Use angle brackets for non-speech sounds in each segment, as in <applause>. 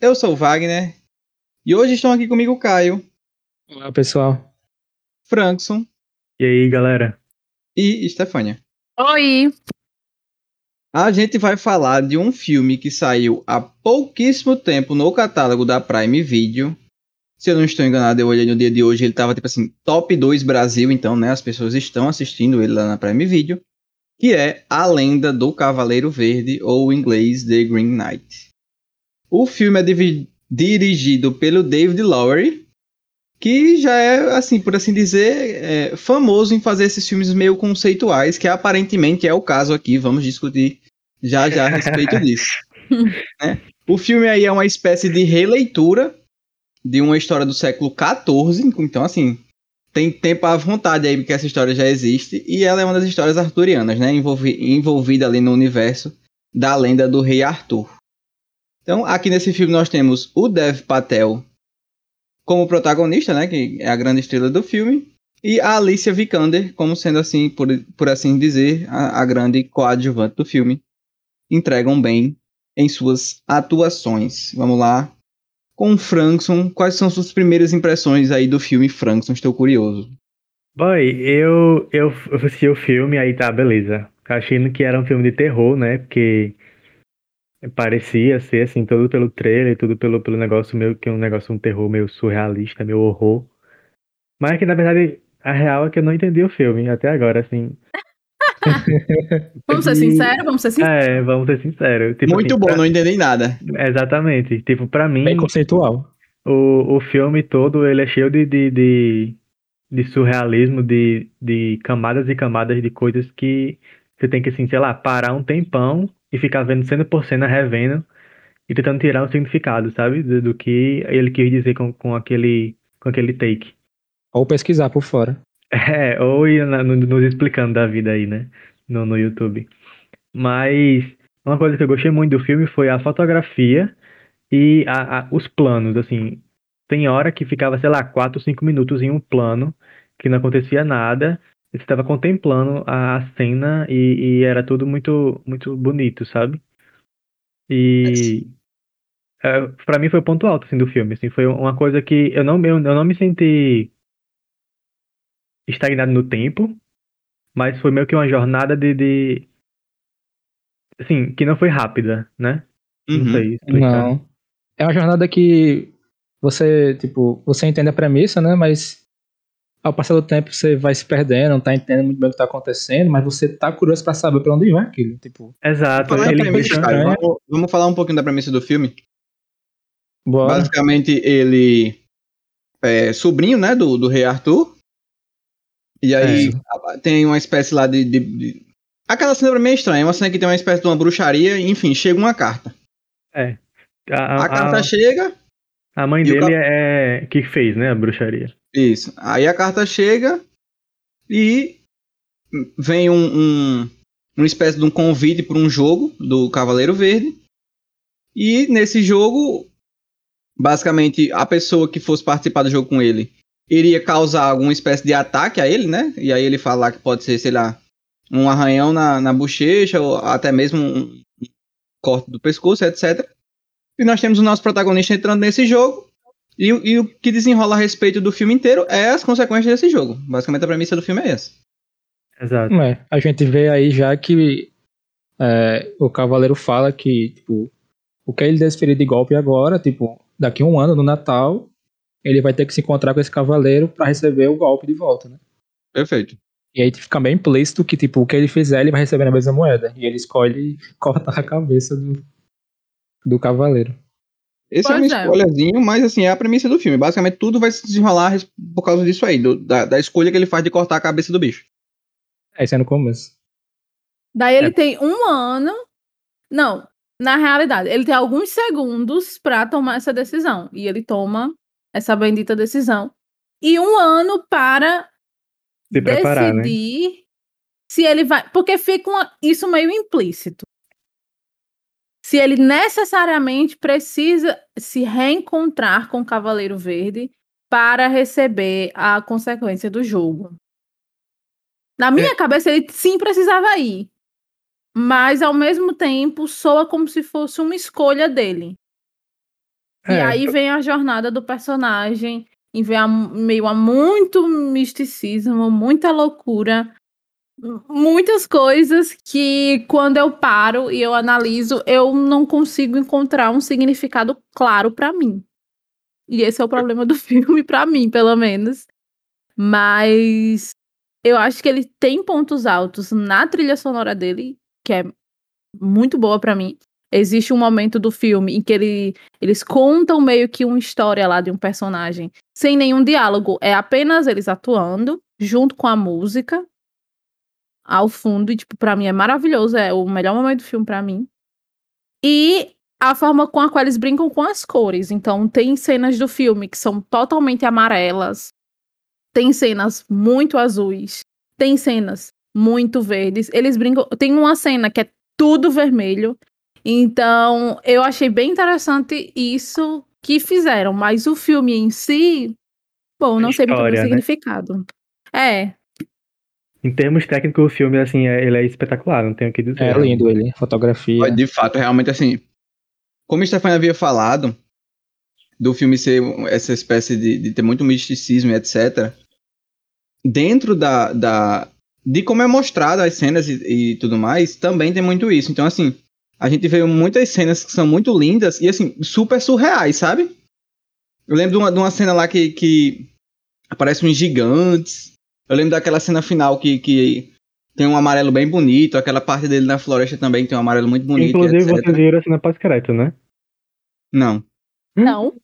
Eu sou o Wagner e hoje estão aqui comigo o Caio, Olá, pessoal. Frankson E aí, galera? e Stefânia. Oi! A gente vai falar de um filme que saiu há pouquíssimo tempo no catálogo da Prime Video. Se eu não estou enganado, eu olhei no dia de hoje, ele tava tipo assim, top 2 Brasil, então, né, as pessoas estão assistindo ele lá na Prime Video, que é A Lenda do Cavaleiro Verde, ou em inglês The Green Knight. O filme é dirigido pelo David Lowery, que já é, assim, por assim dizer, é, famoso em fazer esses filmes meio conceituais, que aparentemente é o caso aqui, vamos discutir já já a respeito <laughs> disso. né? O filme aí é uma espécie de releitura de uma história do século XIV, então assim, tem tempo à vontade aí porque essa história já existe, e ela é uma das histórias arturianas, né, envolvi envolvida ali no universo da lenda do rei Arthur. Então, aqui nesse filme nós temos o Dev Patel como protagonista, né, que é a grande estrela do filme, e a Alicia Vikander como sendo assim, por, por assim dizer, a, a grande coadjuvante do filme. Entregam bem em suas atuações. Vamos lá. Com o Frankson, quais são suas primeiras impressões aí do filme Frankson? Estou curioso. Boy, eu, eu assisti o filme, aí tá, beleza. Achando que era um filme de terror, né? Porque parecia ser, assim, tudo pelo trailer, tudo pelo, pelo negócio meio que um negócio, um terror meio surrealista, meio horror. Mas que, na verdade, a real é que eu não entendi o filme até agora, assim. <laughs> Vamos ser sinceros, vamos ser sinceros. É, vamos ser sinceros. Tipo, Muito assim, bom, pra- não entendi nada. Exatamente. Tipo, pra mim, Bem conceitual. o, o filme todo, ele é cheio de, de, de, de surrealismo, de, de camadas e camadas de coisas que você tem que, assim, sei lá, parar um tempão e ficar vendo cena por cena, revendo e tentando tirar um significado, sabe? Do, do que ele quis dizer com, com, aquele, com aquele take. Ou pesquisar por fora. <laughs> É, ou ir na- no- nos explicando da vida aí, né? No, no YouTube. Mas uma coisa que eu gostei muito do filme foi a fotografia e a, a- os planos, assim. Tem hora que ficava, sei lá, 4, 5 minutos em um plano, que não acontecia nada. Você estava contemplando a, cena e, e era tudo muito, muito bonito, sabe? E é, para mim foi o ponto alto assim, do filme. Assim, foi uma coisa que eu não, eu, eu não me senti estagnado no tempo, mas foi meio que uma jornada de, de assim, que não foi rápida, né? Não Uhum. sei explicar. Não. É uma jornada que você, tipo, você entende a premissa, né? Mas ao passar do tempo você vai se perdendo, não tá entendendo muito bem o que tá acontecendo, mas você tá curioso pra saber pra onde vai aquilo. Tipo, Exato, Falar em ele premissa, né? vamos, vamos falar um pouquinho da premissa do filme. bora. Basicamente, ele é sobrinho, né, do, do rei Arthur. E aí a- tem uma espécie lá de, de- de- Aquela cena pra mim é estranha. Uma cena que tem uma espécie de uma bruxaria. Enfim, chega uma carta. a, A, a- carta a- chega. a mãe dele cap- é que fez, né, a bruxaria. Isso. Aí a carta chega e vem um, um uma espécie de um convite para um jogo do Cavaleiro Verde. E nesse jogo, basicamente, a pessoa que fosse participar do jogo com ele iria causar alguma espécie de ataque a ele, né? E aí ele fala que pode ser, sei lá, um arranhão na, na bochecha ou até mesmo um corte do pescoço, etc. E nós temos o nosso protagonista entrando nesse jogo. E, o- e o que desenrola a respeito do filme inteiro é as consequências desse jogo. Basicamente a premissa do filme é essa. Exato. É, a gente vê aí já que é, o Cavaleiro fala que, tipo, o que ele desferir de golpe agora, tipo, daqui a um ano, no Natal, ele vai ter que se encontrar com esse cavaleiro pra receber o golpe de volta, né? Perfeito. E aí fica bem implícito que, tipo, o que ele fizer, ele vai receber na mesma moeda. E ele escolhe <laughs> cortar a cabeça do, do cavaleiro. Esse é um Pois é. spoilerzinho, mas assim, é a premissa do filme. Basicamente tudo vai se desenrolar por causa disso aí, do- da, da escolha que ele faz de cortar a cabeça do bicho. É, isso é no começo. Daí ele É. tem um ano. Não, na realidade, ele tem alguns segundos pra tomar essa decisão. E ele toma essa bendita decisão. E um ano para Se preparar, né? decidir se ele vai. Porque fica uma- isso meio implícito. Se ele necessariamente precisa se reencontrar com o Cavaleiro Verde para receber a consequência do jogo. Na minha cabeça, ele sim precisava ir. mas ao mesmo tempo soa como se fosse uma escolha dele. E É, aí vem a jornada do personagem, e vem a, meio a muito misticismo, muita loucura, muitas coisas que quando eu paro e eu analiso, eu não consigo encontrar um significado claro pra mim. E esse é o problema do <laughs> filme, pra mim, pelo menos. Mas eu acho que ele tem pontos altos na trilha sonora dele, que é muito boa pra mim. Existe um momento do filme em que ele, eles contam meio que uma história lá de um personagem, sem nenhum diálogo. É apenas eles atuando, junto com a música, ao fundo. E, tipo, pra mim é maravilhoso. É o melhor momento do filme pra mim. E a forma com a qual eles brincam com as cores. Então, tem cenas do filme que são totalmente amarelas. Tem cenas muito azuis. Tem cenas muito verdes. Eles brincam. Tem uma cena que é tudo vermelho. Então, eu achei bem interessante isso que fizeram, mas o filme em si, bom, não sei muito o história, né? significado. É, Em termos técnicos, o filme, assim, é- ele é espetacular, não tenho o que dizer. É lindo ele, fotografia. De fato, realmente assim. Como o Stefano havia falado, do filme ser essa espécie de, de ter muito misticismo e etc. Dentro da, da. De como é mostrado as cenas e, e tudo mais, também tem muito isso. Então, assim, a gente vê muitas cenas que são muito lindas e, assim, super surreais, sabe? Eu lembro de uma, de uma cena lá que, que aparecem uns gigantes. Eu lembro daquela cena final que, que tem um amarelo bem bonito. Aquela parte dele na floresta também tem um amarelo muito bonito. Inclusive, etc. vocês viram a cena pós-crédito, né? Não. não,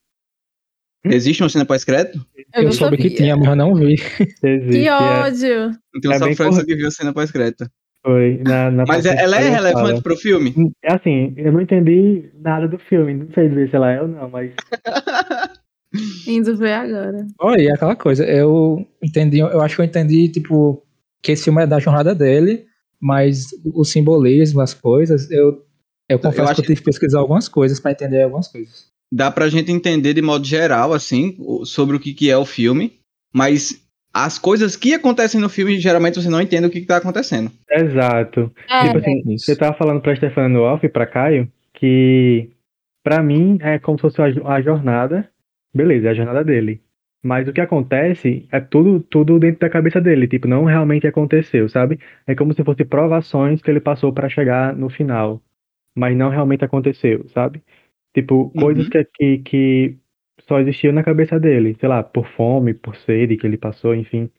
Existe uma cena pós-crédito? eu, Eu não soube que sabia. tinha, mas eu não vi. <laughs> Existe, Que é, ódio. Então É só o França que viu a cena pós-crédito. foi. Na, na Mas parte é- ela é que relevante fala. pro filme? É assim, eu não entendi nada do filme, não sei dizer se ela é ou não, mas <laughs> Indo ver agora. Olha, e aquela coisa, eu entendi, eu acho que eu entendi, tipo, que esse filme é da jornada dele, mas o simbolismo, as coisas, eu, eu confesso acho que eu tive que pesquisar algumas coisas pra entender algumas coisas. Dá pra gente entender de modo geral, assim, sobre o que, que é o filme, mas as coisas que acontecem no filme, geralmente você não entende o que, que tá acontecendo. exato. É, Tipo assim, Isso. você tava falando pra Stefano no off e pra Caio que pra mim é como se fosse a jornada, beleza, é a jornada dele. Mas o que acontece é tudo, tudo dentro da cabeça dele, tipo, não realmente aconteceu, sabe? É como se fosse provações que ele passou pra chegar no final, mas não realmente aconteceu, sabe? Tipo, coisas que, que, que só existiam na cabeça dele, sei lá, por fome, por sede que ele passou, enfim.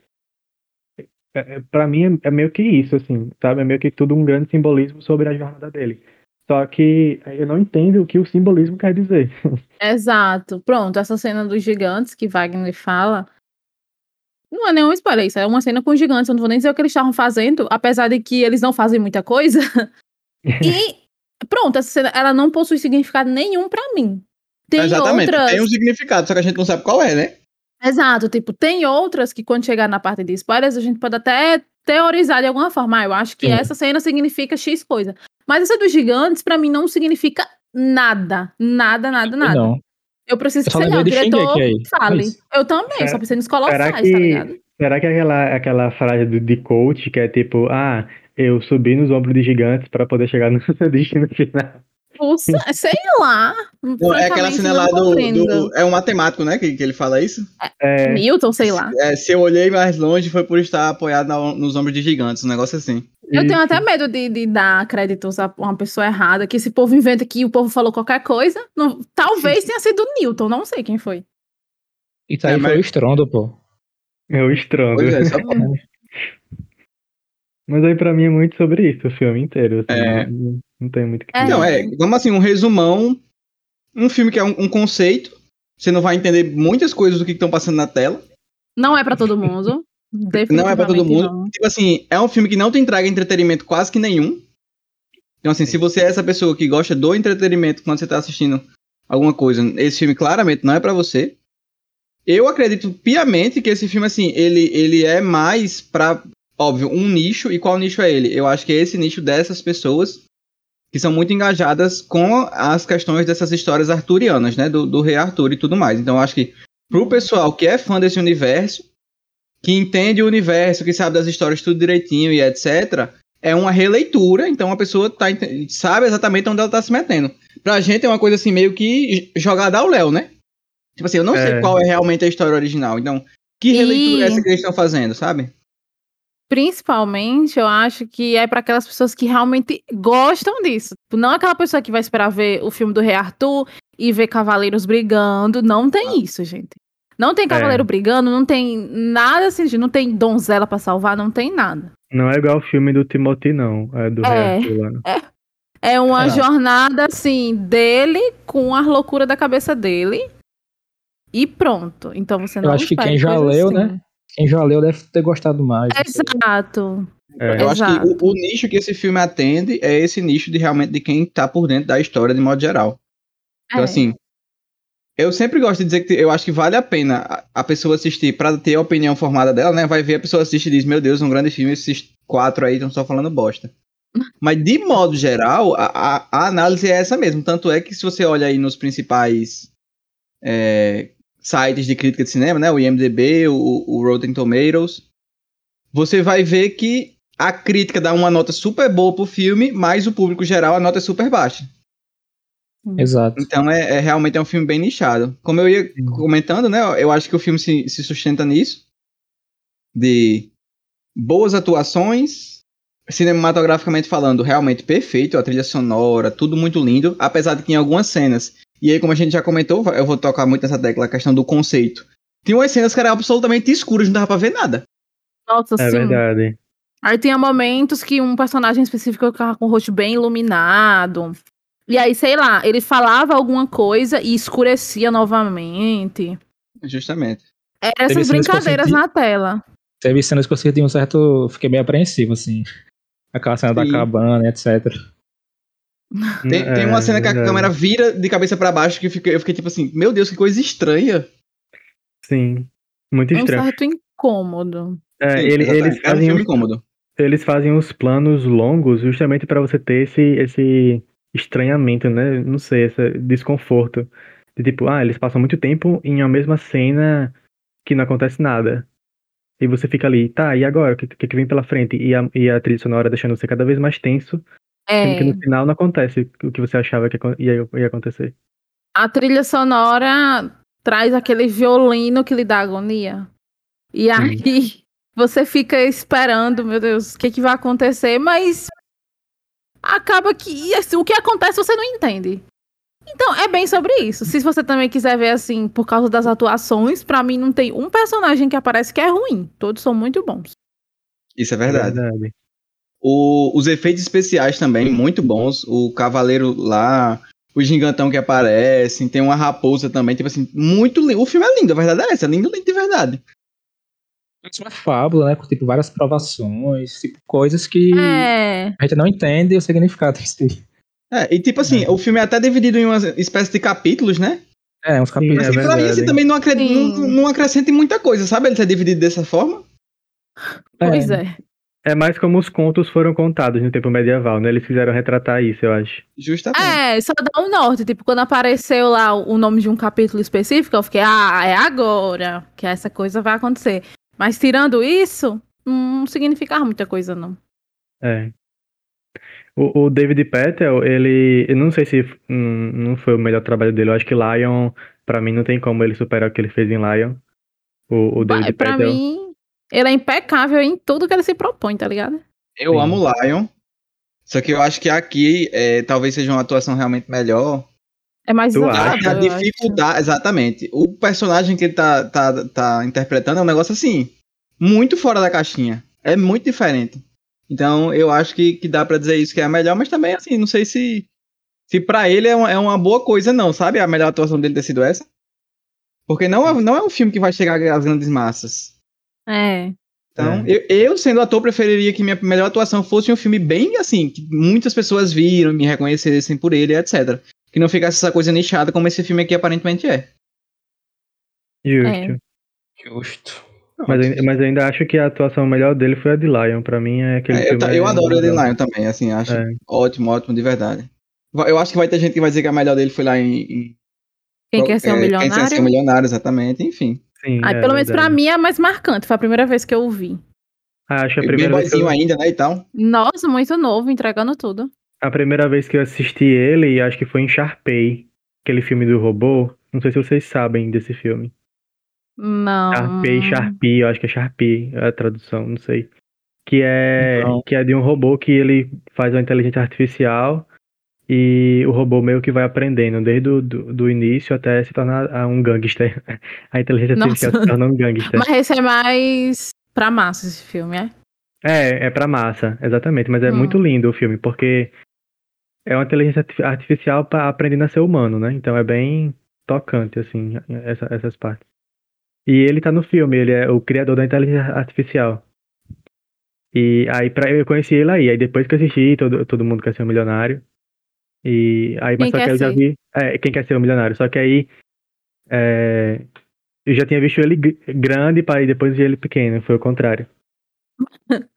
É, é, pra mim é, é meio que isso, assim, sabe? É meio que tudo um grande simbolismo sobre a jornada dele. Só que eu não entendo o que o simbolismo quer dizer. <laughs> Exato. Pronto, essa cena dos gigantes que Wagner fala. Não é nenhum spoiler, isso é uma cena com gigantes. Eu não vou nem dizer o que eles estavam fazendo, apesar de que eles não fazem muita coisa. <laughs> E pronto, essa cena ela não possui significado nenhum pra mim. Tem Exatamente. outras. Tem um significado, só que a gente não sabe qual é, né? Exato, tipo, tem outras que quando chegar na parte de spoilers, a gente pode até teorizar de alguma forma. Ah, eu acho que Sim. essa cena significa X coisa. Mas essa dos gigantes, pra mim, não significa nada. Nada, nada, nada. Não. Eu preciso Eu que, sei lá, o diretor fale. Mas- Eu também, Será- só pensei nos Será colossais, tá que, ligado? será que aquela, aquela frase do, de coach que é tipo, ah, eu subi nos ombros de gigantes pra poder chegar no <laughs> destino final? Nossa, sei lá. Não, é aquela cena não lá do, do- É um matemático, né? Que, que ele fala isso. É, Newton, sei lá. É, se eu olhei mais longe foi por estar apoiado na- nos ombros de gigantes, um negócio assim. Eu tenho isso. até medo de, de dar créditos a uma pessoa errada, que esse povo inventa que o povo falou qualquer coisa. Não- talvez tenha sido o Newton, não sei quem foi. Isso aí É, foi mas- o estrondo, pô. É o estrondo. Pois é, só <laughs> Mas aí pra mim é muito sobre isso, o filme inteiro. assim, É. não, não tem muito o que É. dizer. Não, é, vamos assim, um resumão. Um filme que é um, um conceito. Você não vai entender muitas coisas do que estão passando na tela. Não é pra todo mundo. <laughs> Não é pra todo mundo. não. Tipo assim, é um filme que não te entrega entretenimento quase que nenhum. Então, assim, se você é essa pessoa que gosta do entretenimento quando você tá assistindo alguma coisa, esse filme claramente não é pra você. Eu acredito piamente que esse filme, assim, ele, ele é mais pra, óbvio, um nicho. E qual nicho é ele? Eu acho que é esse nicho dessas pessoas que são muito engajadas com as questões dessas histórias arturianas, né? Do, do rei Arthur e tudo mais. Então, eu acho que pro pessoal que é fã desse universo, que entende o universo, que sabe das histórias tudo direitinho e etc., é uma releitura, então a pessoa tá, sabe exatamente onde ela tá se metendo. Pra gente é uma coisa assim, meio que jogada ao Léo, né? Tipo assim, eu não sei É. qual é realmente a história original. Então, que E- releitura é essa que eles estão fazendo, sabe? Principalmente, eu acho que é para aquelas pessoas que realmente gostam disso. Tipo, Não aquela pessoa que vai esperar ver o filme do Rei Arthur e ver cavaleiros brigando. Não tem isso, gente. Não tem cavaleiro brigando, não tem nada assim, de- não tem donzela pra salvar, não tem nada. Não é igual o filme do Timothy, não. É do É. Rei Arthur lá. É uma É. jornada assim dele com a loucura da cabeça dele. E pronto. Então você não Eu acho que quem já leu, assim. né? Quem já leu deve ter gostado mais. Exato. É. Eu acho que Exato. o, o nicho que esse filme atende é esse nicho de realmente de quem tá por dentro da história de modo geral. Então, É. assim, eu sempre gosto de dizer que eu acho que vale a pena a, a pessoa assistir pra ter a opinião formada dela, né? Vai ver a pessoa assiste e diz: Meu Deus, um grande filme, esses quatro aí estão só falando bosta. <laughs> Mas, de modo geral, a, a- a análise é essa mesmo. Tanto é que, se você olha aí nos principais é, sites de crítica de cinema, né? O IMDB, o, o Rotten Tomatoes, você vai ver que a crítica dá uma nota super boa pro filme, mas o público geral a nota é super baixa. Exato. Então é, é realmente é um filme bem nichado. Como eu ia comentando, né? Eu acho que o filme se, se sustenta nisso. De boas atuações, cinematograficamente falando, realmente perfeito, a trilha sonora, tudo muito lindo, apesar de que em algumas cenas, e aí como a gente já comentou, eu vou tocar muito nessa tecla, a questão do conceito. Tem umas cenas que eram absolutamente escuras, não dava pra ver nada. Nossa, É sim. verdade. Aí tinha momentos que um personagem específico ficava com o rosto bem iluminado. E aí, sei lá, ele falava alguma coisa e escurecia novamente. Justamente. Eram essas brincadeiras senti- na tela. Teve cenas que eu senti um certo. Fiquei meio apreensivo, assim. Aquela cena da Sim. cabana, etc. Tem, tem uma É, cena que a verdade. câmera vira de cabeça pra baixo que eu fiquei, eu fiquei tipo assim, meu Deus, que coisa estranha. Sim. Muito Um estranho. certo incômodo. É, Sim, ele- eles, é um fazem filme os, cômodo. eles fazem os planos longos justamente pra você ter esse, esse estranhamento, né? Não sei, esse desconforto. De tipo, ah, eles passam muito tempo em uma mesma cena que não acontece nada. E você fica ali, tá, e agora? O que, que, que vem pela frente? E a, e a trilha sonora deixando você cada vez mais tenso, sendo É, que no final não acontece o que você achava que ia, ia acontecer. a trilha sonora traz aquele violino que lhe dá agonia. E aí você fica esperando, meu Deus, o que, que vai acontecer, mas acaba que assim, o que acontece você não entende. Então, é bem sobre isso. Se você também quiser ver assim, por causa das atuações, pra mim não tem um personagem que aparece que é ruim. Todos são muito bons. Isso é verdade. Verdade. O- os efeitos especiais também, muito bons. O cavaleiro lá, o gigantão que aparece, tem uma raposa também, tipo assim, muito lindo. O filme é lindo, a verdade é essa, é lindo, lindo de verdade. Parece uma fábula, né? Com tipo, várias provações, tipo, coisas que É. a gente não entende o significado si. É, e tipo assim, o filme é até dividido em uma espécie de capítulos, né? É, uns capítulos. é Mas que pra mim assim, também não, acre- Sim. não, não acrescenta em muita coisa, sabe? Ele ser dividido dessa forma. Pois é. É mais como os contos foram contados no tempo medieval, né? Eles quiseram retratar isso, eu acho. Justamente. É, só dá um norte. Tipo, quando apareceu lá o nome de um capítulo específico, eu fiquei, ah, é agora que essa coisa vai acontecer. Mas tirando isso, não significava muita coisa, não. É. O, o David Patel, ele. Eu não sei se hum, não foi o melhor trabalho dele. Eu acho que Lion, pra mim, não tem como ele superar o que ele fez em Lion. O, o David Vai, pra mim, ele é impecável em tudo que ele se propõe, tá ligado? Eu Sim. amo Lion. Só que eu acho que aqui é, talvez seja uma atuação realmente melhor. É mais acha? A dificuldade, exatamente. O personagem que ele tá, tá, tá interpretando é um negócio assim, muito fora da caixinha. É muito diferente. Então eu acho que, que dá pra dizer isso que é a melhor, mas também assim, não sei se se para ele é uma, é uma boa coisa não, sabe? A melhor atuação dele ter sido essa. Porque não é, não é um filme que vai chegar às grandes massas. É. Então, eu, eu, sendo ator, preferiria que minha melhor atuação fosse um filme bem assim, que muitas pessoas viram, me reconhecessem por ele, etc. Que não ficasse essa coisa nichada como esse filme aqui aparentemente é. Justo. É. Justo. Mas, eu- mas ainda acho que a atuação melhor dele foi a de Lion. Pra mim é aquele É, eu, eu é adoro ele legal. Lion também, assim, acho É. ótimo, ótimo, de verdade. Eu acho que vai ter gente que vai dizer que a melhor dele foi lá em. em Quem quer ser um é, Quem quer ser milionário? um milionário, exatamente, enfim. Sim, Aí, é pelo menos pra verdade. mim é a mais marcante. Foi a primeira vez que eu vi. Ah, acho que a Bem primeira, vez que boizinho eu, ainda, né, e tal. Nossa, muito novo, entregando tudo. a primeira vez que eu assisti ele, acho que foi em Sharpay, aquele filme do robô. Não sei se vocês sabem desse filme. Não. Sharpay, Sharpie, eu acho que é Sharpie a tradução, não sei. Que é, Então. que é de um robô que ele faz uma inteligência artificial e o robô meio que vai aprendendo desde o do, do início até se tornar ah, um gangster. <laughs> A inteligência artificial Nossa. se torna um gangster. Mas esse é mais pra massa, esse filme, é? É, é pra massa, exatamente. Mas é Hum. muito lindo o filme, porque é uma inteligência arti- artificial aprendendo a ser humano, né? Então é bem tocante, assim, essa- essas partes. E ele tá no filme, ele é o criador da inteligência artificial. E aí pra, eu conheci ele aí, aí depois que eu assisti, todo, todo mundo quer ser um milionário. E aí, mas Quem só que eu já vi. É, quem quer ser um milionário? Só que aí é, eu já tinha visto ele gr- grande para depois ver ele pequeno, foi o contrário. <laughs>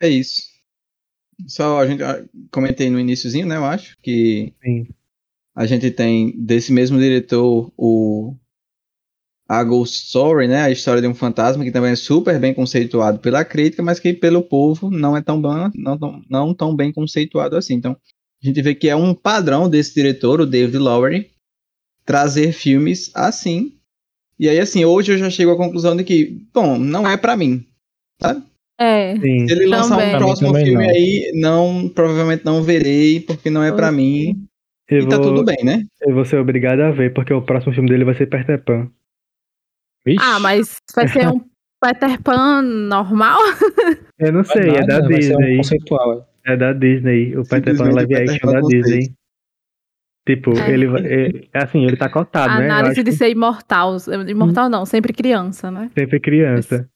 É isso. Só a gente ah, comentei no iníciozinho, né, eu acho, que Sim. a gente tem desse mesmo diretor o a Ghost Story, né, a história de um fantasma que também é super bem conceituado pela crítica, mas que pelo povo não é tão bem, não, tão- não tão bem conceituado assim. Então, a gente vê que é um padrão desse diretor, o David Lowery, trazer filmes assim. E aí assim, hoje eu já chego à conclusão de que, bom, não é pra mim. É. Sim. Se ele lançar Também. um próximo filme não. aí, não, provavelmente não verei, porque não é pra mim. Eu E tá vou, tudo bem, né? eu vou ser obrigado a ver, porque o próximo filme dele vai ser Peter Pan. Vixe, Ah, mas vai ser um Peter Pan normal? <laughs> Eu não sei, é nada, da vai ser um Disney. conceitual. é. É da Disney. O Peter Pan live action da conceito. Disney. Tipo, É. ele vai. É, assim, ele tá cotado, né? Eu Análise acho de que ser imortal. Imortal não, sempre criança, né? sempre criança.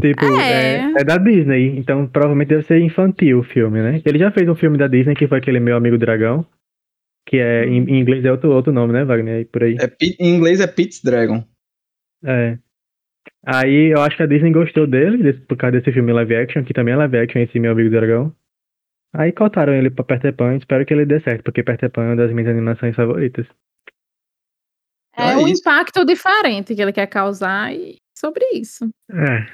Tipo, É. é. É, da Disney, então provavelmente deve ser infantil o filme, né? Ele já fez um filme da Disney que foi aquele Meu Amigo Dragão. Que é, em, em inglês é outro, outro nome, né, Wagner? Aí Por aí. É, em inglês é Pete's Dragon. É. Aí eu acho que a Disney gostou dele, desse- por causa desse filme live action, que também é live action, esse Meu Amigo Dragão. Aí cotaram ele pra Peter Pan, espero que ele dê certo, porque Peter Pan é uma das minhas animações favoritas. É É um isso. impacto diferente que ele quer causar e sobre isso. É,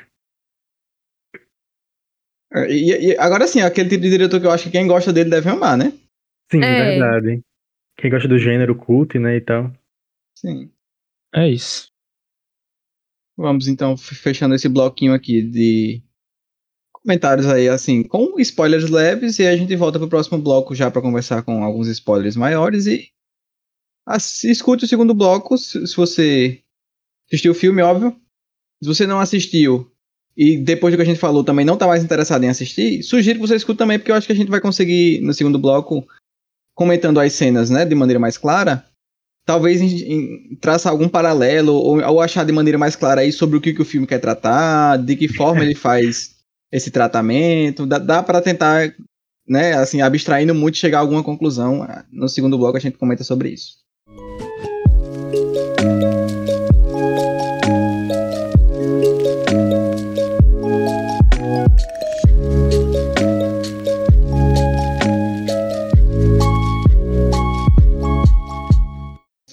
É, E, e agora sim, aquele tipo de diretor que eu acho que quem gosta dele deve amar, né? sim, É. verdade. Quem gosta do gênero cult, né, e tal. Sim. É isso. Vamos então fechando esse bloquinho aqui de comentários aí, assim, com spoilers leves, e a gente volta pro próximo bloco já pra conversar com alguns spoilers maiores e escute o segundo bloco, se, se você assistiu o filme, óbvio. Se você não assistiu e depois do que a gente falou também não tá mais interessado em assistir, sugiro que você escute também, porque eu acho que a gente vai conseguir no segundo bloco comentando as cenas, né, de maneira mais clara, talvez em, em, traçar algum paralelo ou, ou achar de maneira mais clara aí sobre o que, que o filme quer tratar, de que forma ele faz <laughs> esse tratamento, dá, dá para tentar, né, assim, abstraindo muito chegar a alguma conclusão. No segundo bloco a gente comenta sobre isso.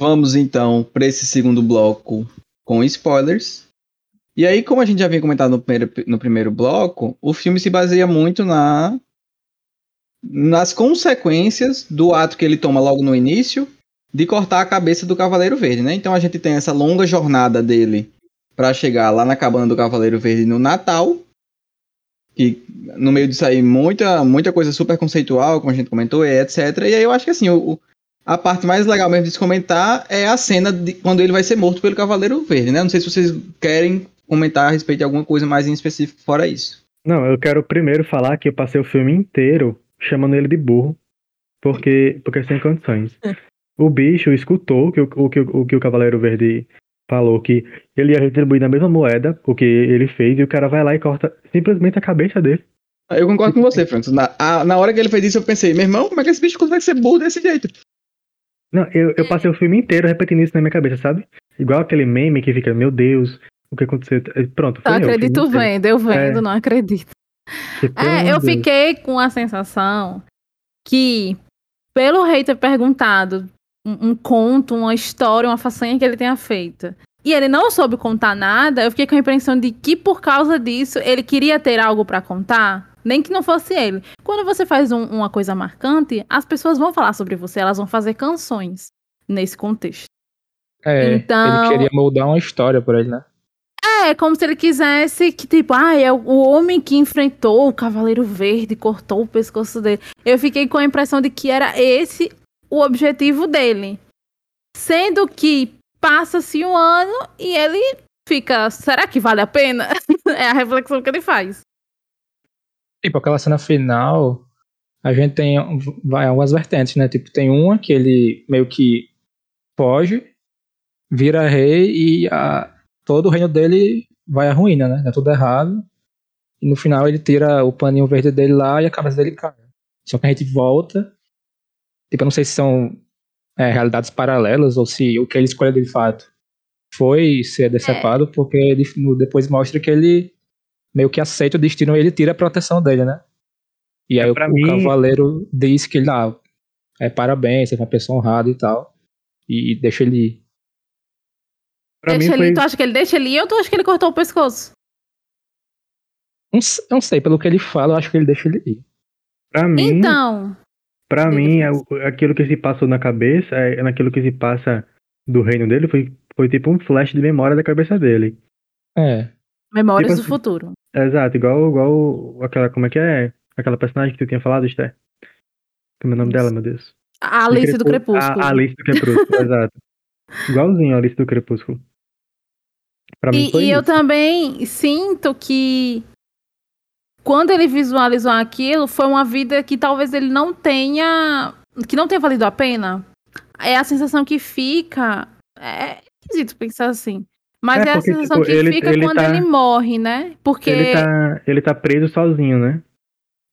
Vamos então para esse segundo bloco com spoilers. E aí, como a gente já vinha comentado no primeiro, no primeiro bloco, o filme se baseia muito na nas consequências do ato que ele toma logo no início de cortar a cabeça do Cavaleiro Verde, né? Então a gente tem essa longa jornada dele para chegar lá na cabana do Cavaleiro Verde no Natal, que no meio disso aí muita muita coisa super conceitual, como a gente comentou, etc. E aí eu acho que assim, o a parte mais legal mesmo de se comentar é a cena de quando ele vai ser morto pelo Cavaleiro Verde, né? Não sei se vocês querem comentar a respeito de alguma coisa mais em específico fora isso. Não, eu quero primeiro falar que eu passei o filme inteiro chamando ele de burro, porque, porque sem condições. <laughs> O bicho escutou que o, o, que o, o que o Cavaleiro Verde falou, que ele ia retribuir na mesma moeda o que ele fez, e o cara vai lá e corta simplesmente a cabeça dele. Eu concordo com você, Francis. Na, a- na hora que ele fez isso, eu pensei, meu irmão, como é que esse bicho consegue ser burro desse jeito? Não, eu, eu passei o filme inteiro repetindo isso na minha cabeça, sabe? Igual aquele meme que fica, meu Deus, o que aconteceu? Pronto, foi Eu eu, acredito inteiro. vendo, eu vendo, É. não acredito. É, eu de Deus. fiquei com a sensação que, pelo rei ter perguntado um, um conto, uma história, uma façanha que ele tenha feito, e ele não soube contar nada, eu fiquei com a impressão de que por causa disso ele queria ter algo para contar, nem que não fosse ele. Quando você faz um, uma coisa marcante, as pessoas vão falar sobre você, elas vão fazer canções nesse contexto. É, Então- ele queria moldar uma história pra ele, né? É, como se ele quisesse que, tipo, ah, é o homem que enfrentou o Cavaleiro Verde, cortou o pescoço dele. Eu fiquei com a impressão de que era esse o objetivo dele. Sendo que passa-se um ano e ele fica, será que vale a pena? <laughs> é a reflexão que ele faz. Tipo, aquela cena final, a gente tem vai algumas vertentes, né? Tipo, tem uma que ele meio que foge, vira rei e a, todo o reino dele vai à ruína, né? Dá tudo errado. E no final ele tira o paninho verde dele lá e a cabeça dele cai. Só que a gente volta. Tipo, eu não sei se são é, realidades paralelas ou se o que ele escolheu de fato foi ser decepado, porque ele depois mostra que ele meio que aceita o destino e ele tira a proteção dele, né? E aí É, o, mim- cavaleiro diz que ele, ah, é parabéns, você é uma pessoa honrada e tal. E deixa ele ir. Pra deixa mim ele, foi. Tu acha que ele deixa ele ir ou tu acha que ele cortou o pescoço? Não, não sei, pelo que ele fala, eu acho que ele deixa ele ir. Pra mim, Então, pra mim é aquilo que se passou na cabeça, é naquilo que se passa do reino dele, foi, foi tipo um flash de memória da cabeça dele. É. memórias Tipo do assim, futuro. Exato, igual, igual aquela. Como é que é? Aquela personagem que tu tinha falado, Esther? Como é o nome dela, meu Deus? A Alice do Crepú- Crepúsculo. A, a Alice do Crepúsculo, <laughs> exato. Igualzinho a Alice do Crepúsculo. Pra mim E, foi e eu também sinto que quando ele visualizou aquilo, foi uma vida que talvez ele não tenha. que não tenha valido a pena. É a sensação que fica. É esquisito pensar assim. Mas É, é, a porque, sensação tipo, que ele- fica ele quando tá- ele morre, né? Porque Ele tá, ele tá preso sozinho, né?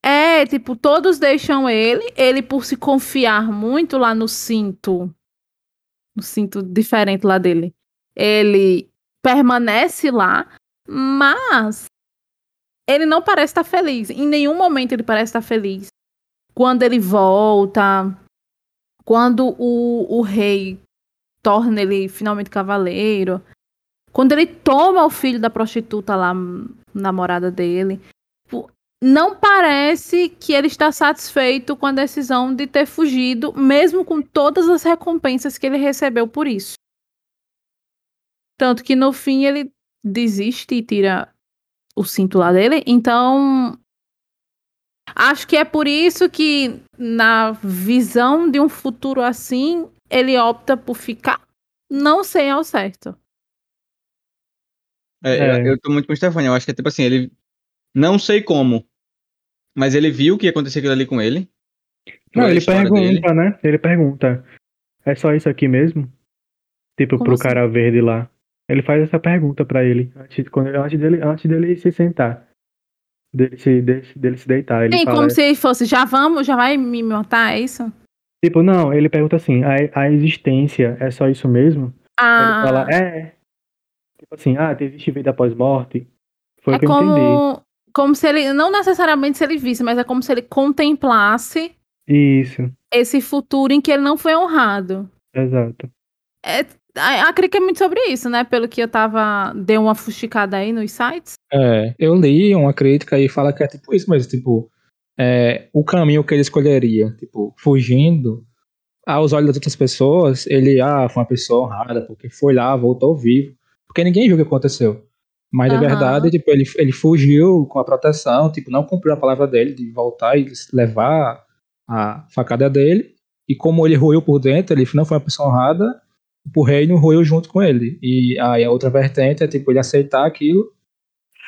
é, tipo, todos deixam ele, ele por se confiar muito lá no cinto, no cinto diferente lá dele. Ele permanece lá, mas ele não parece estar feliz. Em nenhum momento ele parece estar feliz. Quando ele volta, quando o, o rei torna ele finalmente cavaleiro, quando ele toma o filho da prostituta lá, namorada dele, não parece que ele está satisfeito com a decisão de ter fugido, mesmo com todas as recompensas que ele recebeu por isso. Tanto que no fim ele desiste e tira o cinto lá dele. Então, acho que é por isso que, na visão de um futuro assim, ele opta por ficar. Não sei ao certo. É, É. Eu, eu tô muito com o Stefania. Eu acho que é tipo assim, ele. Não sei como. Mas ele viu que ia acontecer aquilo ali com ele. Não, ele pergunta, dele. né? Ele pergunta. É só isso aqui mesmo? Tipo, Como pro assim? cara verde lá. Ele faz essa pergunta pra ele. Antes, quando, antes, dele, antes dele se sentar. Dele se, dele, dele se deitar. Ele Sim, fala, como se fosse, já vamos, já vai me matar, é isso? Tipo, não, ele pergunta assim, a, a existência é só isso mesmo? Ah, Ele fala, é. Tipo assim, ah, existe vida após morte. Foi é o que eu entendi. como, como se ele, não necessariamente se ele visse, mas é como se ele contemplasse Isso, esse futuro em que ele não foi honrado. exato. É, a, a crítica é muito sobre isso, né? Pelo que eu tava, dei uma fuxicada aí nos sites. É, eu li uma crítica e fala que é tipo isso mesmo, tipo, é, o caminho que ele escolheria, tipo, fugindo, aos olhos das outras pessoas, ele, ah, foi uma pessoa honrada, porque foi lá, voltou vivo, porque ninguém viu o que aconteceu. Mas na Aham. verdade, tipo, ele, ele fugiu com a proteção, tipo, não cumpriu a palavra dele de voltar e levar a facada dele, e como ele ruiu por dentro, ele não foi uma pessoa honrada, o reino ruiu junto com ele. E aí a outra vertente é, tipo, ele aceitar aquilo,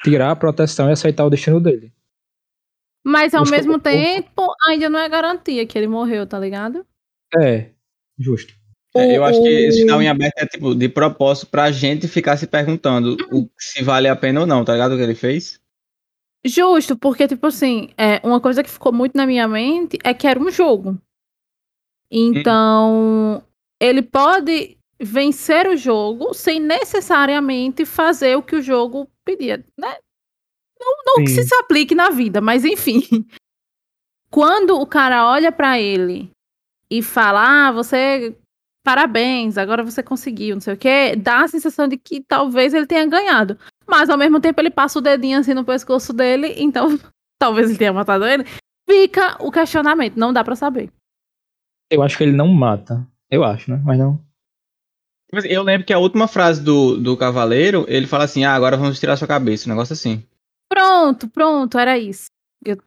tirar a proteção e aceitar o destino dele. Mas ao Os- mesmo tempo, ainda não é garantia que ele morreu, tá ligado? É, justo. É, eu acho que esse final em aberto é tipo de propósito pra gente ficar se perguntando o, se vale a pena ou não, tá ligado? O que ele fez? Justo, porque, tipo assim, é, uma coisa que ficou muito na minha mente é que era um jogo. Então, ele pode vencer o jogo sem necessariamente fazer o que o jogo pedia, né? Não, não que se aplique na vida, mas enfim. <laughs> Quando o cara olha pra ele e fala, ah, você parabéns, agora você conseguiu, não sei o quê, dá a sensação de que talvez ele tenha ganhado. Mas ao mesmo tempo ele passa o dedinho assim no pescoço dele, então <laughs> talvez ele tenha matado ele. Fica o questionamento, não dá para saber. Eu acho que ele não mata. Eu acho, né? Mas não. Eu lembro que a última frase do, do Cavaleiro, ele fala assim: ah, agora vamos tirar sua cabeça, um negócio assim. Pronto, pronto, era isso. Eu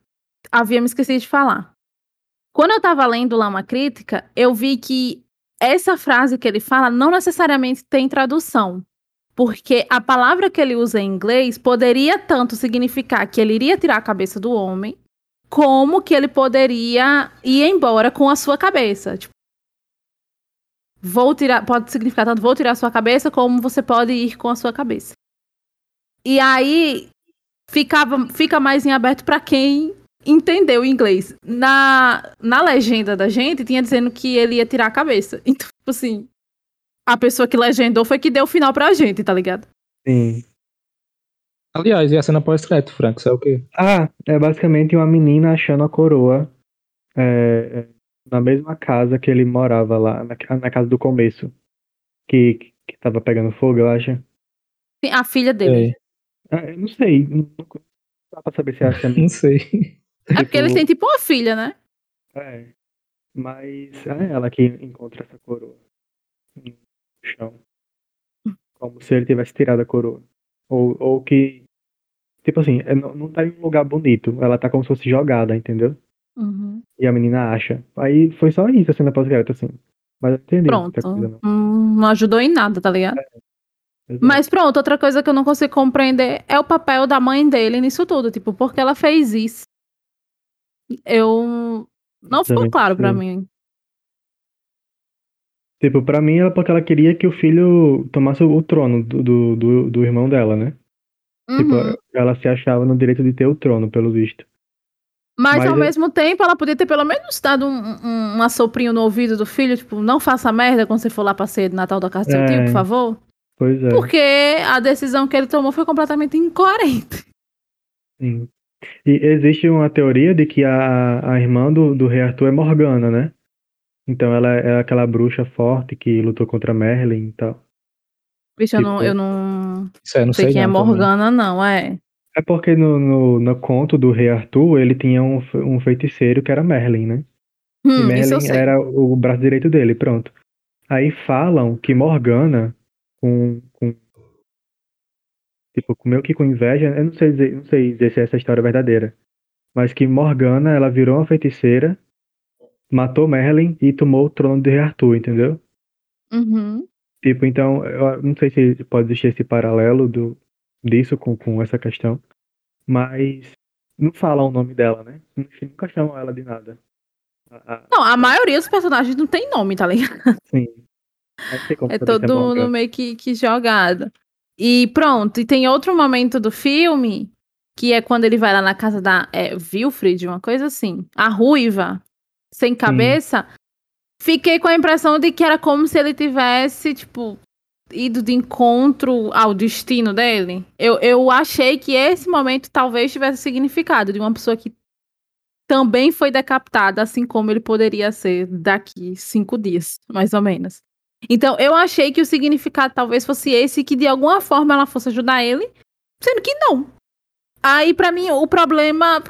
havia me esquecido de falar. Quando eu tava lendo lá uma crítica, eu vi que essa frase que ele fala não necessariamente tem tradução. Porque a palavra que ele usa em inglês poderia tanto significar que ele iria tirar a cabeça do homem, como que ele poderia ir embora com a sua cabeça. Tipo, vou tirar, pode significar tanto vou tirar a sua cabeça, como você pode ir com a sua cabeça. E aí ficava, fica mais em aberto para quem entendeu o inglês. Na, na legenda da gente, tinha dizendo que ele ia tirar a cabeça. <laughs> Então, tipo assim, a pessoa que legendou foi que deu o final pra gente, tá ligado? Sim. Aliás, e a cena pós-crédito, Frank, isso é o quê? Ah, é basicamente uma menina achando a coroa é, é na mesma casa que ele morava lá, na, na casa do começo. Que, que tava pegando fogo, eu acho. Sim, a filha dele. É, Ah, eu não sei. Não, não dá pra saber se é a <laughs> cena. não sei. É porque eles têm tipo uma filha, né? É. Mas é ela que encontra essa coroa no chão. Como se ele tivesse tirado a coroa. Ou, ou que. Tipo assim, é, não, não tá em um lugar bonito. Ela tá como se fosse jogada, entendeu? Uhum. E a menina acha. Aí foi só isso a cena pós-crédito, assim. Mas eu entendi. Pronto. coisa, não. Hum, não ajudou em nada, tá ligado? Exato. Mas pronto, outra coisa que eu não consigo compreender é o papel da mãe dele nisso tudo. Tipo, por que ela fez isso? Eu. Não ficou Também claro pra sei. mim. Tipo, pra mim, ela porque ela queria que o filho tomasse o trono do, do, do, do irmão dela, né? Tipo, Uhum. ela se achava no direito de ter o trono, pelo visto. Mas, Mas ao eu- mesmo tempo, ela podia ter pelo menos dado um, um, um assoprinho no ouvido do filho, tipo, não faça merda quando você for lá pra ceia de Natal da casa do seu É. tio, por favor. Pois é. Porque a decisão que ele tomou foi completamente incoerente. Sim. E existe uma teoria de que a, a irmã do, do rei Arthur é Morgana, né? Então ela é aquela bruxa forte que lutou contra Merlin e tal. Bicho, eu não, Tipo, eu não Isso eu não sei sei, quem é não, também. Morgana, não, é. É porque no, no, no conto do rei Arthur, ele tinha um, um feiticeiro que era Merlin, né? E Hum, eu Merlin era o braço direito dele, pronto. Aí falam que Morgana, com tipo, com- meio que com inveja, eu não sei dizer, não sei dizer se essa história é verdadeira, mas que Morgana, ela virou uma feiticeira, matou Merlin e tomou o trono de Rei Arthur, entendeu? Uhum. Tipo, então, eu não sei se pode existir esse paralelo do, disso com, com essa questão, mas não falam o nome dela, né? Nunca chamam ela de nada. A- a- Não, a maioria dos personagens não tem nome, tá ligado? Sim. É se todo no meio que, que jogado. E pronto, e tem outro momento do filme, que é quando ele vai lá na casa da é, Wilfred, uma coisa assim, a ruiva, sem cabeça. Fiquei com a impressão de que era como se ele tivesse, tipo, ido de encontro ao destino dele. Eu, eu achei que esse momento talvez tivesse significado de uma pessoa que também foi decapitada, assim como ele poderia ser daqui cinco dias, mais ou menos. Então, eu achei que o significado talvez fosse esse, que de alguma forma ela fosse ajudar ele, sendo que não. Aí, pra mim, o problema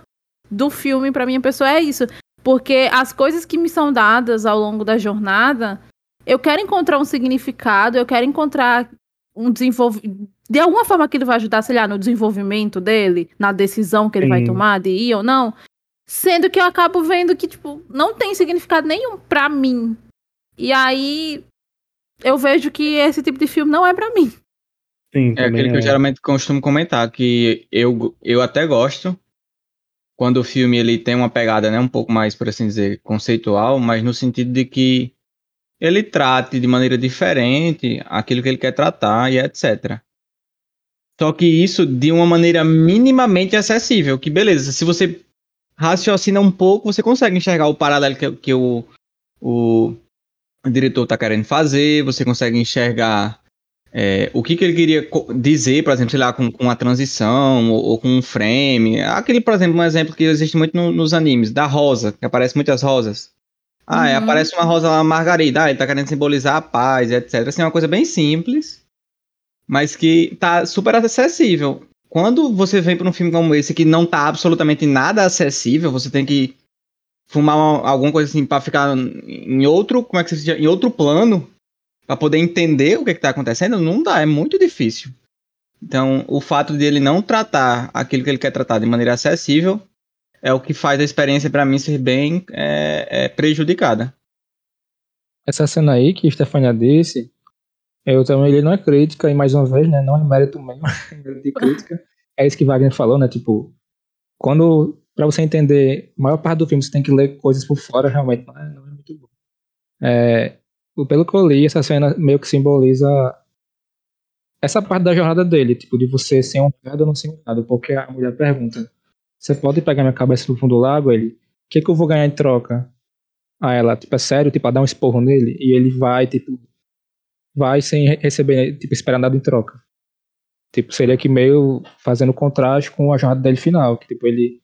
do filme, pra minha pessoa, é isso. Porque as coisas que me são dadas ao longo da jornada, eu quero encontrar um significado, eu quero encontrar um desenvolvimento. De alguma forma aquilo vai ajudar, sei lá, no desenvolvimento dele, na decisão que ele vai Sim. tomar de ir ou não. Sendo que eu acabo vendo que, tipo, não tem significado nenhum pra mim. E aí eu vejo que esse tipo de filme não é pra mim. Sim, É aquele que eu é. geralmente costumo comentar, que eu, eu até gosto quando o filme ele tem uma pegada, né, um pouco mais, por assim dizer, conceitual, mas no sentido de que ele trate de maneira diferente aquilo que ele quer tratar e etc. Só que isso de uma maneira minimamente acessível, que beleza, se você raciocina um pouco, você consegue enxergar o paralelo que, que o, o, o diretor está querendo fazer, você consegue enxergar é, o que, que ele queria dizer, por exemplo, sei lá, com, com a transição ou, ou com um frame. Aquele, por exemplo, um exemplo que existe muito no- nos animes, da rosa, que aparece muitas rosas. Ah, é, Uhum. aparece uma rosa lá, margarida. Ah, ele tá querendo simbolizar a paz, etc. Assim, é uma coisa bem simples, mas que tá super acessível. Quando você vem pra um filme como esse que não tá absolutamente nada acessível, você tem que fumar uma- alguma coisa assim pra ficar em outro, como é que se diz? Em outro plano, pra poder entender o que, que tá acontecendo, não dá, é muito difícil. Então, o fato de ele não tratar aquilo que ele quer tratar de maneira acessível é o que faz a experiência pra mim ser bem é, é, prejudicada. Essa cena aí que Stefania disse, eu também li não é crítica, e mais uma vez, né, não é mérito meu, <laughs> é de crítica. É isso que Wagner falou, né, tipo, quando, pra você entender a maior parte do filme, você tem que ler coisas por fora, realmente não é, muito bom. É, pelo que eu li, essa cena meio que simboliza essa parte da jornada dele, tipo, de você ser honrado ou não ser honrado, porque a mulher pergunta, você pode pegar minha cabeça no fundo do lago? Ele, o que que eu vou ganhar em troca? Aí ela, tipo, é sério, tipo, ela dá um esporro nele e ele vai, tipo, vai sem re- receber, tipo, esperar nada em troca. Tipo, seria que meio fazendo contraste com a jornada dele final, que tipo, ele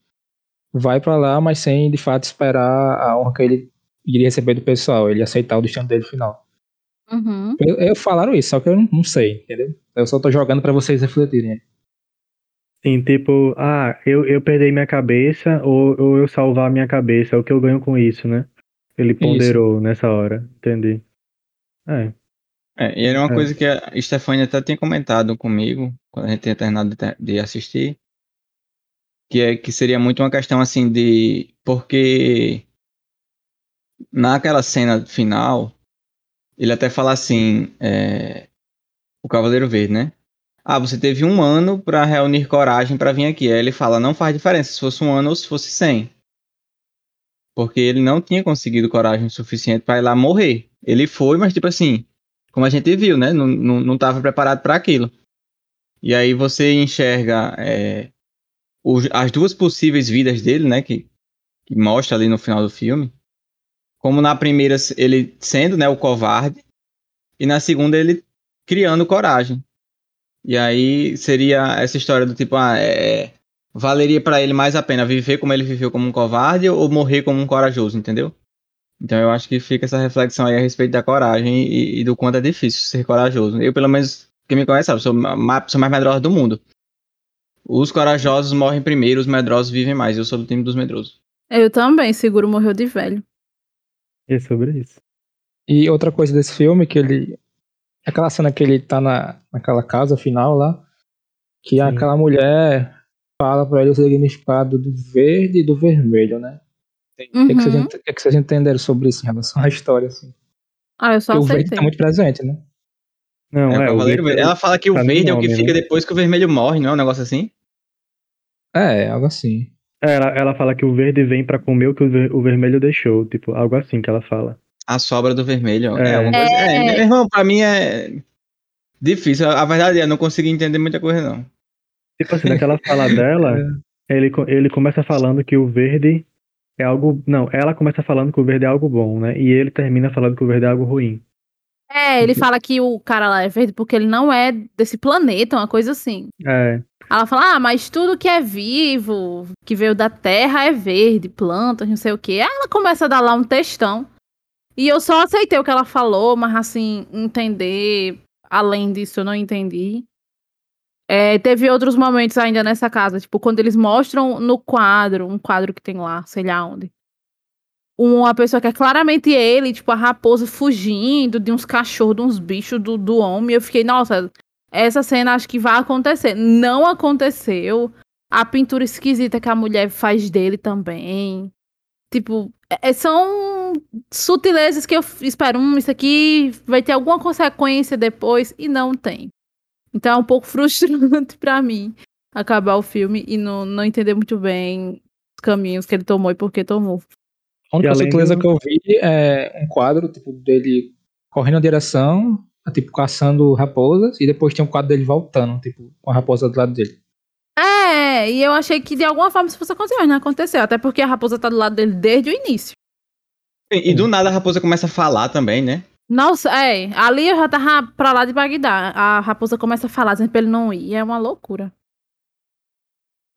vai pra lá, mas sem de fato esperar a honra que ele iria receber do pessoal, ele aceitar o destino dele final. Uhum. Eu, eu falaram isso, só que eu não, não sei, entendeu? Eu só tô jogando pra vocês refletirem. Sim, tipo, ah, eu, eu perder minha cabeça ou, ou eu salvar minha cabeça, o que eu ganho com isso, né? Ele ponderou nessa hora, entendi. É, É, e era uma É. coisa que a Stefania até tinha comentado comigo, quando a gente tinha terminado de, ter- de assistir, que é que seria muito uma questão assim de. Porque naquela cena final, ele até fala assim: é, o Cavaleiro Verde, né? Ah, você teve um ano pra reunir coragem pra vir aqui. Aí ele fala: não faz diferença se fosse um ano ou se fosse cem. Porque ele não tinha conseguido coragem suficiente pra ir lá morrer. Ele foi, mas tipo assim, como a gente viu, né? Não, não, não tava preparado para aquilo. E aí você enxerga é, os- as duas possíveis vidas dele, né? Que, que mostra ali no final do filme. Como na primeira ele sendo né, o covarde. E na segunda ele criando coragem. E aí seria essa história do tipo, ah, é, valeria para ele mais a pena viver como ele viveu como um covarde ou morrer como um corajoso, entendeu? Então eu acho que fica essa reflexão aí a respeito da coragem e, e do quanto é difícil ser corajoso. Eu, pelo menos, quem me conhece sabe, sou pessoa mais medrosa do mundo. Os corajosos morrem primeiro, os medrosos vivem mais. Eu sou do time dos medrosos. Eu também, seguro morreu de velho. é sobre isso. E outra coisa desse filme, que ele. Aquela cena que ele tá na, naquela casa final lá, que Sim. aquela mulher fala pra ele o significado do verde e do vermelho, né? O que, que, vocês, Uhum. ent- o que, que vocês entenderam sobre isso em relação à história, assim? Ah, eu só Porque o verde aceitei. tá muito presente, né? Não, É, o é, o Cavaleiro verde- Verde. Ela fala que o tá no verde é o que nome, fica né? depois que o vermelho morre, não é um negócio assim? É, algo assim. é, ela, ela fala que o verde vem pra comer o que o, ver- o vermelho deixou, tipo, algo assim que ela fala. A sobra do vermelho. É. É, uma coisa. É, É. meu irmão, pra mim é difícil. A verdade é, eu não consegui entender muita coisa, não. Tipo assim, naquela <laughs> fala dela, ele, ele começa falando que o verde é algo. Não, ela começa falando que o verde é algo bom, né? E ele termina falando que o verde é algo ruim. É, ele fala que o cara lá é verde porque ele não é desse planeta, uma coisa assim. É, Ela fala, ah, mas tudo que é vivo, que veio da terra é verde, plantas, não sei o quê. Aí ela começa a dar lá um textão. E eu só aceitei o que ela falou, mas assim, entender além disso eu não entendi. É, teve outros momentos ainda nessa casa, tipo, quando eles mostram no quadro, um quadro que tem lá, sei lá onde. Uma pessoa que é claramente ele, tipo, a raposa fugindo de uns cachorros, de uns bichos do, do homem. Eu fiquei, nossa, essa cena acho que vai acontecer. Não aconteceu. A pintura esquisita que a mulher faz dele também. Tipo, é- são sutilezas que eu espero. Hum, isso aqui vai ter alguma consequência depois e não tem. Então é um pouco <laughs> frustrante pra mim acabar o filme e não, não entender muito bem os caminhos que ele tomou e por que tomou. A única sutileza do- que eu vi é um quadro, tipo, dele correndo na direção, tipo, caçando raposas, e depois tem um quadro dele voltando, tipo, com a raposa do lado dele. É, e eu achei que de alguma forma isso fosse acontecer, mas não aconteceu. Até porque a raposa tá do lado dele desde o início. E, e do nada a raposa começa a falar também, né? Nossa, é. Ali eu já tava pra lá de Bagdá. A raposa começa a falar, dizendo pra ele não ir. É uma loucura.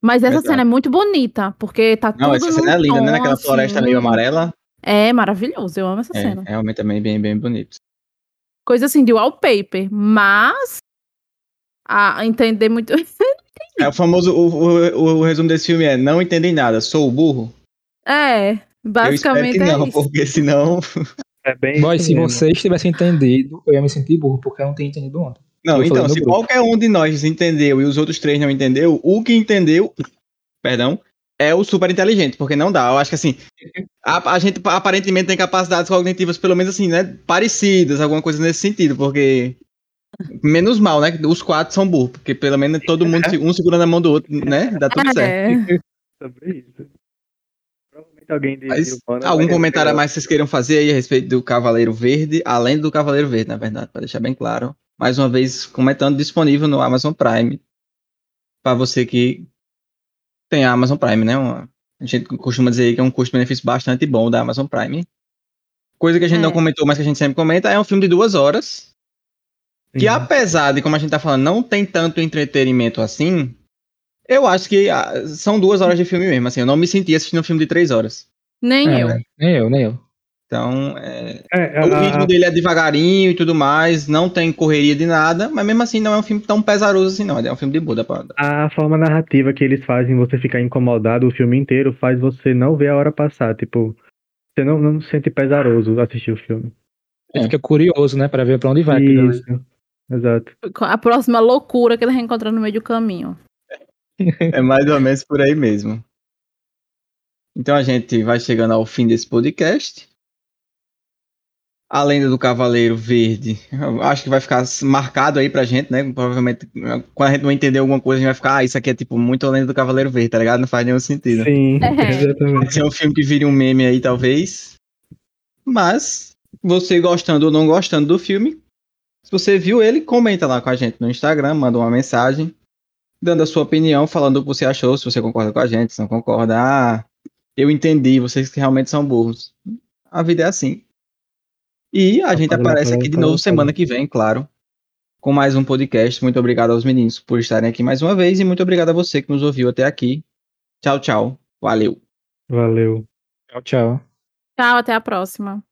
Mas essa Verdade. cena é muito bonita, porque tá Não, tudo essa num cena é linda, né? Naquela assim, floresta meio amarela. É maravilhoso, eu amo essa É, cena. realmente também bem, bem bonito. Coisa assim de wallpaper, mas a entender muito. <laughs> É o famoso, o, o, o resumo desse filme é, não entendem nada, sou burro? é, basicamente eu espero que é não, isso. porque senão... É bem isso se mesmo. vocês tivessem entendido, eu ia me sentir burro, porque eu não tinha entendido ontem. Não, então, se grupo. qualquer um de nós entendeu e os outros três não entendeu, o que entendeu, perdão, é o super inteligente, porque não dá. Eu acho que assim, a, a gente aparentemente tem capacidades cognitivas, pelo menos assim, né, parecidas, alguma coisa nesse sentido, porque menos mal, né, os quatro são burros, porque pelo menos todo mundo, um segurando a mão do outro, né, dá tudo certo. É, Sobre isso. Provavelmente alguém de, Mas, de humana algum comentário a mais que vocês queiram fazer aí a respeito do Cavaleiro Verde, além do Cavaleiro Verde, na verdade, para deixar bem claro. Mais uma vez, comentando, disponível no Amazon Prime. Para você que tem a Amazon Prime, né? Uma- a gente costuma dizer que é um custo-benefício bastante bom da Amazon Prime. Coisa que a gente É. não comentou, mas que a gente sempre comenta, é um filme de duas horas. Que Sim. apesar de, como a gente tá falando, não tem tanto entretenimento assim, eu acho que ah, são duas horas de filme mesmo. Assim, eu não me senti assistindo um filme de três horas. nem É, eu. Nem eu, nem eu. Então, é, É, o a- ritmo dele é devagarinho e tudo mais, não tem correria de nada, mas mesmo assim não é um filme tão pesaroso assim, não. É um filme de dá pra... A forma narrativa que eles fazem você ficar incomodado o filme inteiro faz você não ver a hora passar. Tipo, você não, não sente pesaroso assistir o filme. Você fica curioso, né, pra ver pra onde vai. Isso. Exato. A próxima loucura que ele vai encontrar no meio do caminho. É mais ou menos por aí mesmo. Então a gente vai chegando ao fim desse podcast. A lenda do Cavaleiro Verde, eu acho que vai ficar marcado aí pra gente, né? Provavelmente, quando a gente não entender alguma coisa, a gente vai ficar, ah, isso aqui é tipo muito a lenda do Cavaleiro Verde, tá ligado? Não faz nenhum sentido. Sim, <laughs> É. exatamente. Pode ser um filme que vire um meme aí, talvez. Mas, você gostando ou não gostando do filme, se você viu ele, comenta lá com a gente no Instagram, manda uma mensagem, dando a sua opinião, falando o que você achou, se você concorda com a gente, se não concorda. Ah, eu entendi, vocês que realmente são burros. A vida é assim. E a gente Pode lá, aparece aqui de novo semana lá. que vem, claro. Com mais um podcast. Muito obrigado aos meninos por estarem aqui mais uma vez. E muito obrigado a você que nos ouviu até aqui. Tchau, tchau. Valeu. Valeu. Tchau, tchau. Tchau, até a próxima.